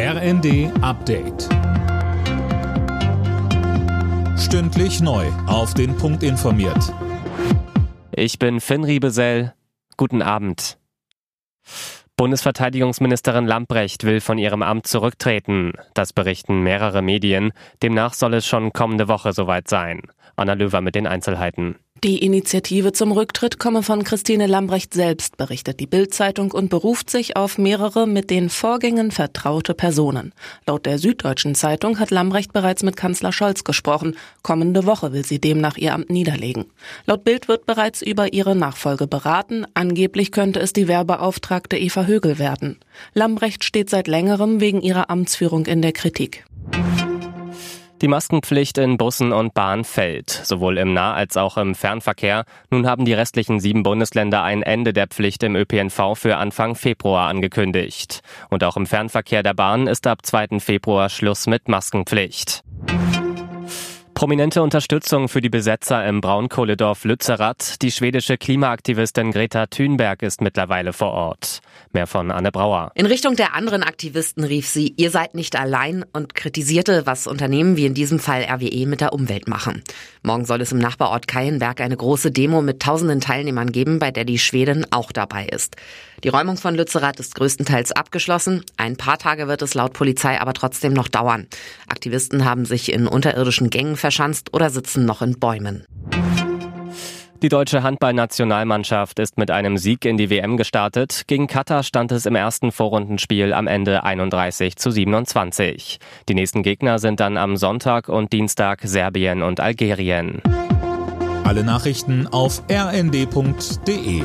RND Update. Stündlich neu. Auf den Punkt informiert. Ich bin Finn Riebesell. Guten Abend. Bundesverteidigungsministerin Lamprecht will von ihrem Amt zurücktreten. Das berichten mehrere Medien. Demnach soll es schon kommende Woche soweit sein. Anna Löwer mit den Einzelheiten. Die Initiative zum Rücktritt komme von Christine Lambrecht selbst, berichtet die Bild-Zeitung und beruft sich auf mehrere mit den Vorgängen vertraute Personen. Laut der Süddeutschen Zeitung hat Lambrecht bereits mit Kanzler Scholz gesprochen. Kommende Woche will sie demnach ihr Amt niederlegen. Laut Bild wird bereits über ihre Nachfolge beraten. Angeblich könnte es die Wehrbeauftragte Eva Högel werden. Lambrecht steht seit längerem wegen ihrer Amtsführung in der Kritik. Die Maskenpflicht in Bussen und Bahn fällt, sowohl im Nah- als auch im Fernverkehr. Nun haben die restlichen sieben Bundesländer ein Ende der Pflicht im ÖPNV für Anfang Februar angekündigt. Und auch im Fernverkehr der Bahn ist ab 2. Februar Schluss mit Maskenpflicht. Prominente Unterstützung für die Besetzer im Braunkohledorf Lützerath. Die schwedische Klimaaktivistin Greta Thunberg ist mittlerweile vor Ort. Mehr von Anne Brauer. In Richtung der anderen Aktivisten rief sie, ihr seid nicht allein und kritisierte, was Unternehmen wie in diesem Fall RWE mit der Umwelt machen. Morgen soll es im Nachbarort Keienberg eine große Demo mit tausenden Teilnehmern geben, bei der die Schwedin auch dabei ist. Die Räumung von Lützerath ist größtenteils abgeschlossen. Ein paar Tage wird es laut Polizei aber trotzdem noch dauern. Aktivisten haben sich in unterirdischen Gängen verschanzt oder sitzen noch in Bäumen. Die deutsche Handballnationalmannschaft ist mit einem Sieg in die WM gestartet. Gegen Katar stand es im ersten Vorrundenspiel am Ende 31 zu 27. Die nächsten Gegner sind dann am Sonntag und Dienstag Serbien und Algerien. Alle Nachrichten auf rnd.de